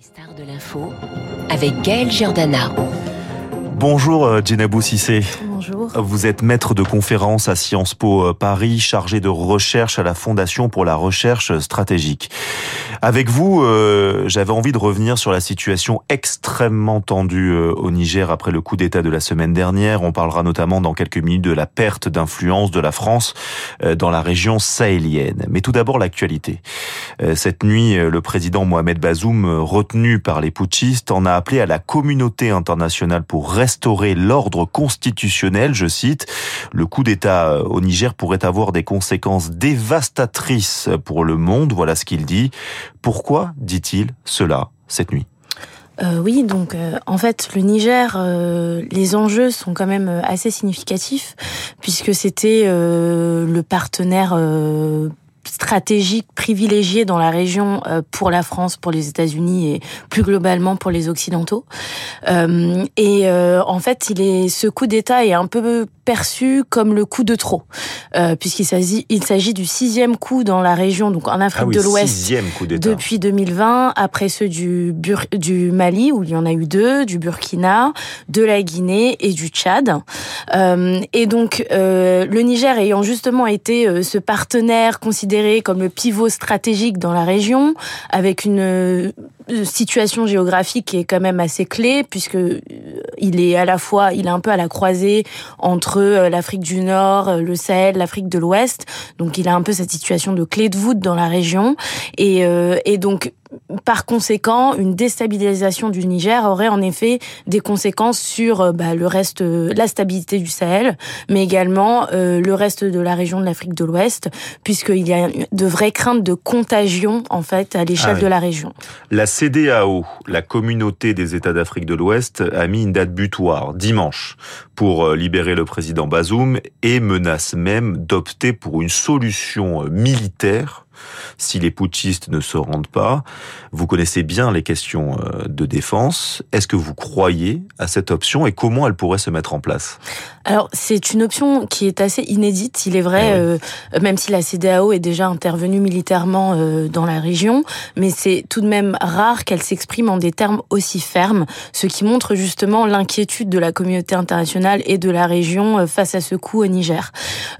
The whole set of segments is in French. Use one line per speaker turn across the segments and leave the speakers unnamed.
Les stars de l'info avec Gaël Giordana.
Bonjour euh, Djenabou Sissé.
Bonjour.
Vous êtes maître de conférence à Sciences Po euh, Paris, chargé de recherche à la Fondation pour la recherche stratégique. Avec vous, euh, j'avais envie de revenir sur la situation extrêmement tendue au Niger après le coup d'État de la semaine dernière. On parlera notamment dans quelques minutes de la perte d'influence de la France dans la région sahélienne. Mais tout d'abord l'actualité. Cette nuit, le président Mohamed Bazoum, retenu par les putschistes, en a appelé à la communauté internationale pour restaurer l'ordre constitutionnel, je cite. Le coup d'État euh, au Niger pourrait avoir des conséquences dévastatrices pour le monde, voilà ce qu'il dit. Pourquoi dit-il cela cette nuit?
Euh, oui, donc euh, en fait le Niger, les enjeux sont quand même assez significatifs puisque c'était le partenaire stratégique privilégié dans la région euh, pour la France, pour les États-Unis et plus globalement pour les Occidentaux. Euh, et euh, en fait, il est ce coup d'État est un peu perçu comme le coup de trop, puisqu'il s'agit il s'agit du sixième coup dans la région, donc en Afrique
ah
de l'Ouest depuis 2020, après ceux du du Mali où il y en a eu deux, du Burkina, de la Guinée et du Tchad. Et donc le Niger ayant justement été ce partenaire considéré comme le pivot stratégique dans la région, avec une situation géographique qui est quand même assez clé puisque euh, il est à la fois il est un peu à la croisée entre euh, l'Afrique du Nord, euh, le Sahel, l'Afrique de l'Ouest. Donc il a un peu cette situation de clé de voûte dans la région et, et donc par conséquent, une déstabilisation du Niger aurait en effet des conséquences sur euh, bah, le reste, euh, la stabilité du Sahel, mais également euh, le reste de la région de l'Afrique de l'Ouest, puisqu'il y a de vraies craintes de contagion en fait à l'échelle ah de la région.
La CDAO, la communauté des États d'Afrique de l'Ouest, a mis une date butoir dimanche pour libérer le président Bazoum et menace même d'opter pour une solution militaire si les putschistes ne se rendent pas. Vous connaissez bien les questions euh, de défense. Est-ce que vous croyez à cette option et comment elle pourrait se mettre en place?
Alors, c'est une option qui est assez inédite. Il est vrai, eh euh, même si la CDAO est déjà intervenue militairement euh, dans la région, mais c'est tout de même rare qu'elle s'exprime en des termes aussi fermes, ce qui montre justement l'inquiétude de la communauté internationale et de la région face à ce coup au Niger.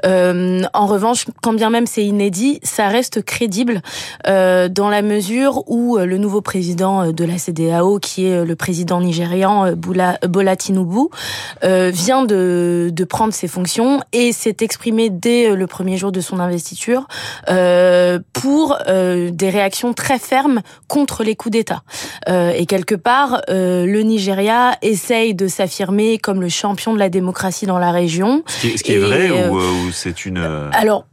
en revanche, quand bien même c'est inédit, ça reste crédible euh, dans la mesure où euh, le nouveau président euh, de la CDAO, qui est le président nigérian Bola, Bola Tinubu, vient de, de prendre ses fonctions et s'est exprimé dès le premier jour de son investiture pour des réactions très fermes contre les coups d'État. et quelque part, le Nigeria essaye de s'affirmer comme le champion de la démocratie dans la région.
Ce qui est, ce qui est vrai ou, ou c'est une...
Alors,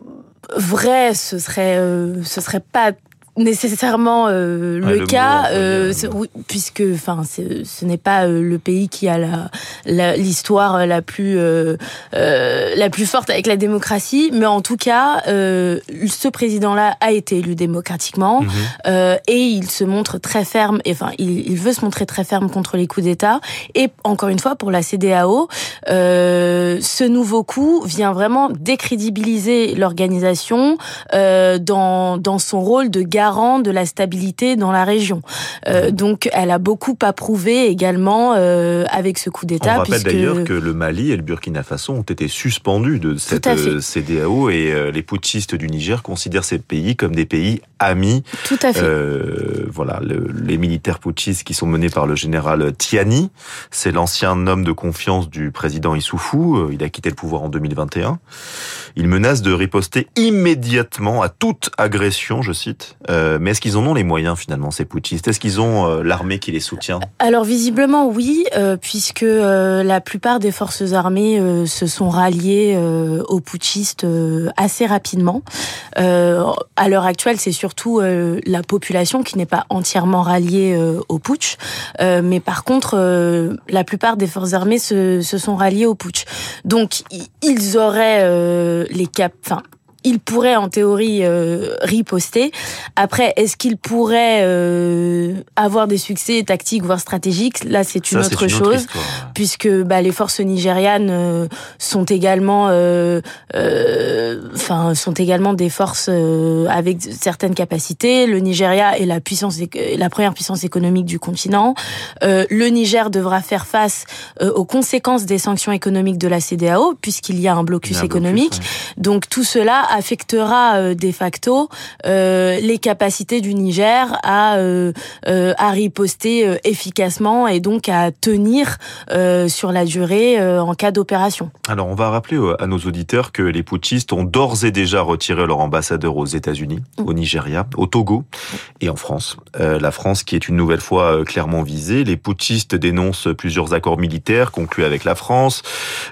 vrai, ce serait, euh, ce serait pas nécessairement euh, le, cas, euh, puisque enfin ce n'est pas euh, le pays qui a la l'histoire la, plus euh, la plus forte avec la démocratie, mais en tout cas, ce président-là a été élu démocratiquement mhm. et il se montre très ferme. Enfin, il, il, veut se montrer très ferme contre les coups d'État. Et encore une fois, pour la CDAO, ce nouveau coup vient vraiment décrédibiliser l'organisation dans dans son rôle de garde de la stabilité dans la région. Euh, donc, elle a beaucoup approuvé également euh, avec ce coup d'État.
On rappelle d'ailleurs que le Mali et le Burkina Faso ont été suspendus de cette euh, CDAO et les putschistes du Niger considèrent ces pays comme des pays amis.
Tout à fait.
voilà, les militaires putschistes qui sont menés par le général Tiani, c'est l'ancien homme de confiance du président Issoufou. Il a quitté le pouvoir en 2021. Il menace de riposter immédiatement à toute agression, je cite. Euh, mais est-ce qu'ils en ont les moyens finalement, ces putschistes? Est-ce qu'ils ont euh, l'armée qui les soutient?
Alors visiblement oui, euh, puisque la plupart des forces armées se sont ralliées aux putschistes assez rapidement. à l'heure actuelle, c'est surtout la population qui n'est pas entièrement ralliée au putsch, mais par contre, la plupart des forces armées se, sont ralliées au putsch. Donc ils auraient les cap, enfin il pourrait en théorie riposter. Après, est-ce qu'il pourrait avoir des succès tactiques voire stratégiques? Là, c'est une, autre chose, puisque bah, les forces nigérianes sont également, enfin, sont également des forces avec certaines capacités. Le Nigeria est la puissance, la première puissance économique du continent. le Niger devra faire face aux conséquences des sanctions économiques de la CDAO, puisqu'il y a un blocus économique. Donc tout cela affectera euh, de facto euh, les capacités du Niger à euh, à riposter efficacement et donc à tenir sur la durée en cas d'opération.
Alors on va rappeler à nos auditeurs que les putschistes ont d'ores et déjà retiré leur ambassadeur aux États-Unis, au Nigeria, au Togo et en France. la France qui est une nouvelle fois clairement visée. Les putschistes dénoncent plusieurs accords militaires conclus avec la France,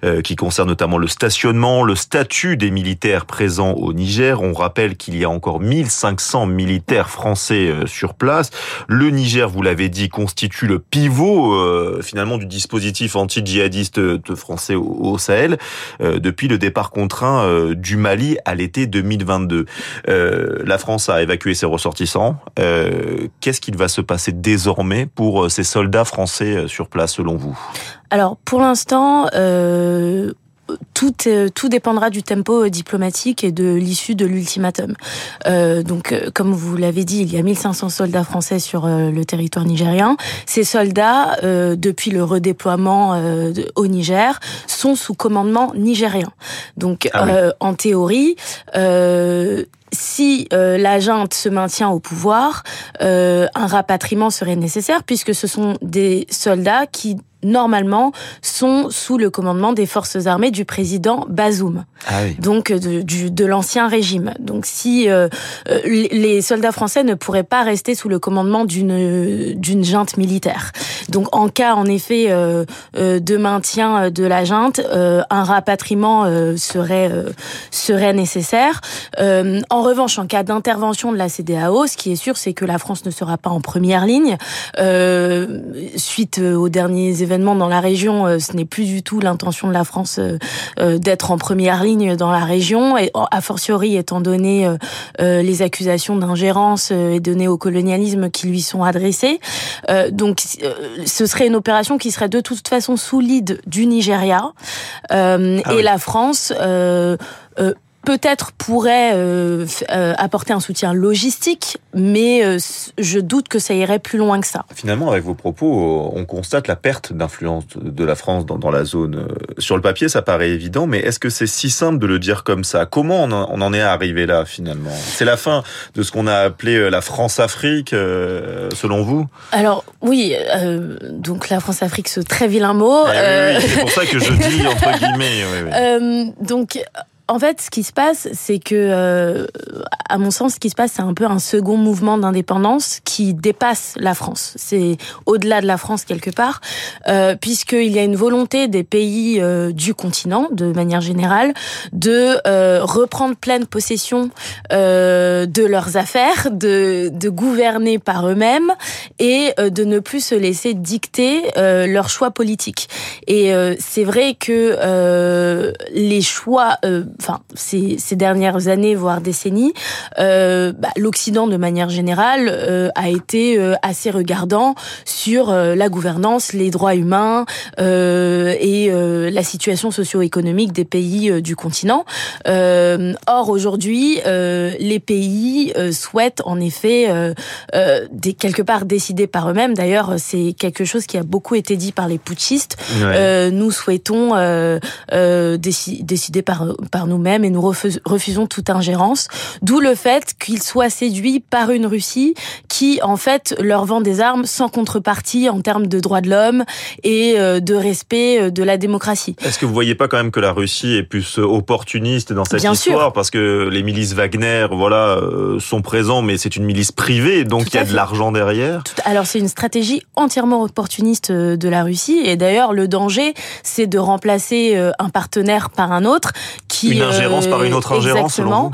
euh, qui concerne notamment le stationnement, le statut des militaires présents au Niger. On rappelle qu'il y a encore 1500 militaires français euh, sur place. Le Niger, vous l'avez dit, constitue le pivot euh, finalement du dispositif anti-djihadiste français au, Sahel depuis le départ contraint du Mali à l'été 2022. la France a évacué ses ressortissants. Qu'est-ce qu'il va se passer désormais pour ces soldats français sur place selon vous?
Alors pour l'instant, euh, tout, euh, tout dépendra du tempo diplomatique et de l'issue de l'ultimatum. Euh, donc, euh, comme vous l'avez dit, il y a 1500 soldats français sur le territoire nigérien. Ces soldats, depuis le redéploiement au Niger, sont sous commandement nigérien. Donc, ah en théorie, si euh, la junte se maintient au pouvoir, un rapatriement serait nécessaire puisque ce sont des soldats qui normalement, sont sous le commandement des forces armées du président Bazoum, ah donc de, du, de l'ancien régime. Donc si euh, euh, les soldats français ne pourraient pas rester sous le commandement d'une d'une junte militaire. Donc en cas en effet euh, de maintien de la junte, un rapatriement serait serait nécessaire. en revanche, en cas d'intervention de la CDAO, ce qui est sûr, c'est que la France ne sera pas en première ligne suite aux derniers événements dans la région, euh, ce n'est plus du tout l'intention de la France euh, euh, d'être en première ligne dans la région, et a fortiori étant donné les accusations d'ingérence et de néocolonialisme qui lui sont adressées. donc, ce serait une opération qui serait de toute façon sous l'ide du Nigeria, ah et la France peut-être pourrait euh, euh, apporter un soutien logistique, mais euh, je doute que ça irait plus loin que ça.
Finalement, avec vos propos, on constate la perte d'influence de la France dans, dans, la zone. Sur le papier, ça paraît évident, mais est-ce que c'est si simple de le dire comme ça? Comment on en, on en est arrivé là, finalement? C'est la fin de ce qu'on a appelé la France-Afrique, selon vous?
Alors, oui, donc la France-Afrique, ce très vilain mot.
Eh oui, c'est pour ça que je dis entre guillemets.
Oui, donc, en fait, ce qui se passe, c'est que, euh, à mon sens, ce qui se passe, c'est un peu un second mouvement d'indépendance qui dépasse la France. C'est au-delà de la France quelque part, euh, puisqu'il y a une volonté des pays euh, du continent, de manière générale, de euh, reprendre pleine possession euh, de leurs affaires, de, de gouverner par eux-mêmes et de ne plus se laisser dicter leurs choix politiques. Et c'est vrai que les choix enfin ces, ces, dernières années voire décennies, euh, bah, l'Occident de manière générale euh, a été euh, assez regardant sur euh, la gouvernance, les droits humains et la situation socio-économique des pays du continent. or aujourd'hui, les pays souhaitent en effet des, quelque part décider par eux-mêmes. D'ailleurs, c'est quelque chose qui a beaucoup été dit par les putschistes. nous souhaitons décider par, par nous-mêmes et nous refusons toute ingérence. D'où le fait qu'ils soient séduits par une Russie qui, en fait, leur vend des armes sans contrepartie en termes de droits de l'homme et euh, de respect euh, de la démocratie.
Est-ce que vous voyez pas quand même que la Russie est plus opportuniste dans cette histoire? Parce que les milices Wagner, voilà, euh, sont présents, mais c'est une milice privée, donc il y a de l'argent derrière.
Alors c'est une stratégie entièrement opportuniste de la Russie et d'ailleurs le danger, c'est de remplacer un partenaire par un autre qui
une ingérence par une autre ingérence
exactement.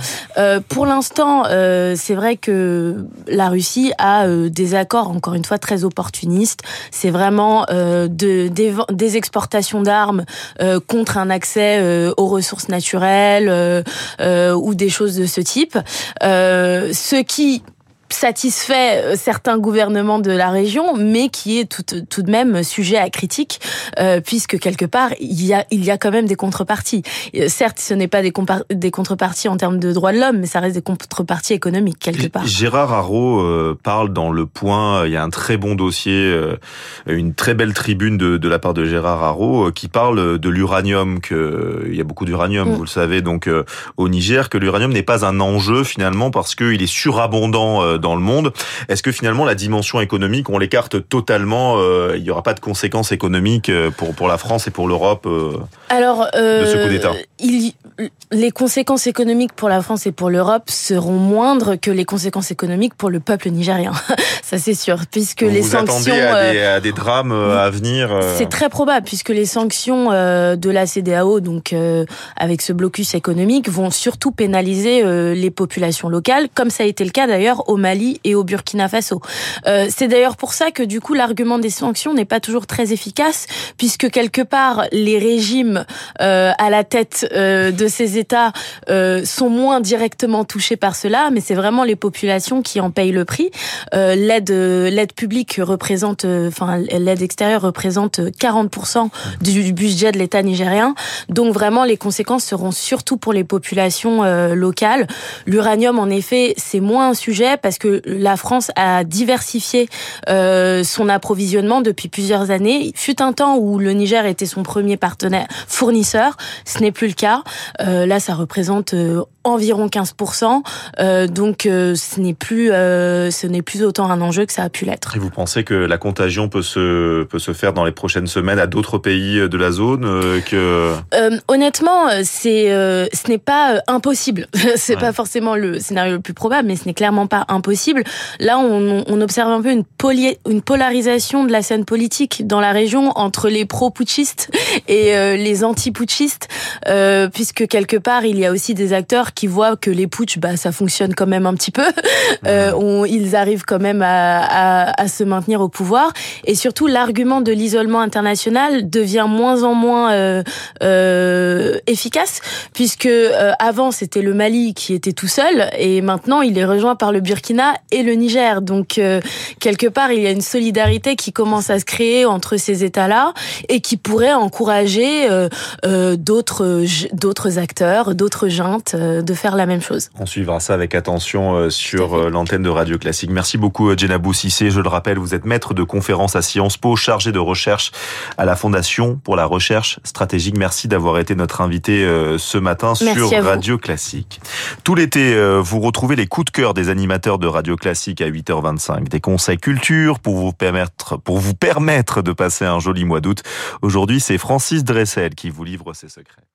pour l'instant, c'est vrai que la Russie a des accords, encore une fois, très opportunistes. C'est vraiment de, des, exportations d'armes contre un accès aux ressources naturelles ou des choses de ce type. ce qui satisfait euh, certains gouvernements de la région, mais qui est tout, tout de même sujet à critique, euh, puisque quelque part, il y, a, il y a quand même des contreparties. Euh, certes, ce n'est pas des, des contreparties en termes de droits de l'homme, mais ça reste des contreparties économiques, quelque part.
Gérard Haro parle dans Le Point, il y a un très bon dossier, une très belle tribune de, de la part de Gérard Haro, qui parle de l'uranium, que il y a beaucoup d'uranium, mm. vous le savez, donc au Niger, que l'uranium n'est pas un enjeu finalement parce qu'il est surabondant dans le monde. Est-ce que finalement la dimension économique, on l'écarte totalement euh, Il n'y aura pas de conséquences économiques euh, pour pour la France et pour l'Europe euh,
Alors, de ce coup d'État? Les conséquences économiques pour la France et pour l'Europe seront moindres que les conséquences économiques pour le peuple nigérien. Ça c'est sûr, puisque les
vous
sanctions
à des, à des drames à venir.
C'est très probable, puisque les sanctions de la CDAO, donc avec ce blocus économique, vont surtout pénaliser les populations locales, comme ça a été le cas d'ailleurs au Mali et au Burkina Faso. Euh, c'est d'ailleurs pour ça que du coup l'argument des sanctions n'est pas toujours très efficace, puisque quelque part les régimes euh, à la tête euh, de ces États sont moins directement touchés par cela, mais c'est vraiment les populations qui en payent le prix. l'aide l'aide publique représente, enfin l'aide extérieure représente 40% du budget de l'État nigérien, donc vraiment les conséquences seront surtout pour les populations locales. L'uranium en effet c'est moins un sujet parce que la France a diversifié euh, son approvisionnement depuis plusieurs années. Il fut un temps où le Niger était son premier partenaire fournisseur, ce n'est plus le cas. Euh, là, ça représente euh, environ 15%, euh, donc euh, ce n'est plus euh, ce n'est plus autant un enjeu que ça a pu l'être.
Et vous pensez que la contagion peut se peut se faire dans les prochaines semaines à d'autres pays de la zone que
honnêtement, c'est ce n'est pas impossible. c'est pas forcément le scénario le plus probable, mais ce n'est clairement pas impossible. Là, on, on observe un peu une une polarisation de la scène politique dans la région entre les pro-putschistes et les anti-putschistes, puisque quelque part il y a aussi des acteurs qui voient que les putsch, bah, ça fonctionne quand même un petit peu. Euh, on, ils arrivent quand même à, à, à, se maintenir au pouvoir. Et surtout, l'argument de l'isolement international devient moins en moins euh, euh, efficace, puisque euh, avant c'était le Mali qui était tout seul, et maintenant il est rejoint par le Burkina et le Niger. Donc euh, quelque part, il y a une solidarité qui commence à se créer entre ces États-là et qui pourrait encourager euh, d'autres d'autres acteurs, d'autres juntes de faire la même chose.
On suivra ça avec attention euh, sur euh, l'antenne de Radio Classique. Merci beaucoup euh, Jenabou Sissé. Je le rappelle, vous êtes maître de conférence à Sciences Po, chargé de recherche à la Fondation pour la recherche stratégique. Merci d'avoir été notre invité ce matin sur Radio Classique. Tout l'été, vous retrouvez les coups de cœur des animateurs de Radio Classique à 8h25. Des conseils culture pour vous permettre, pour vous permettre de passer un joli mois d'août. Aujourd'hui, c'est Francis Dressel qui vous livre ses secrets.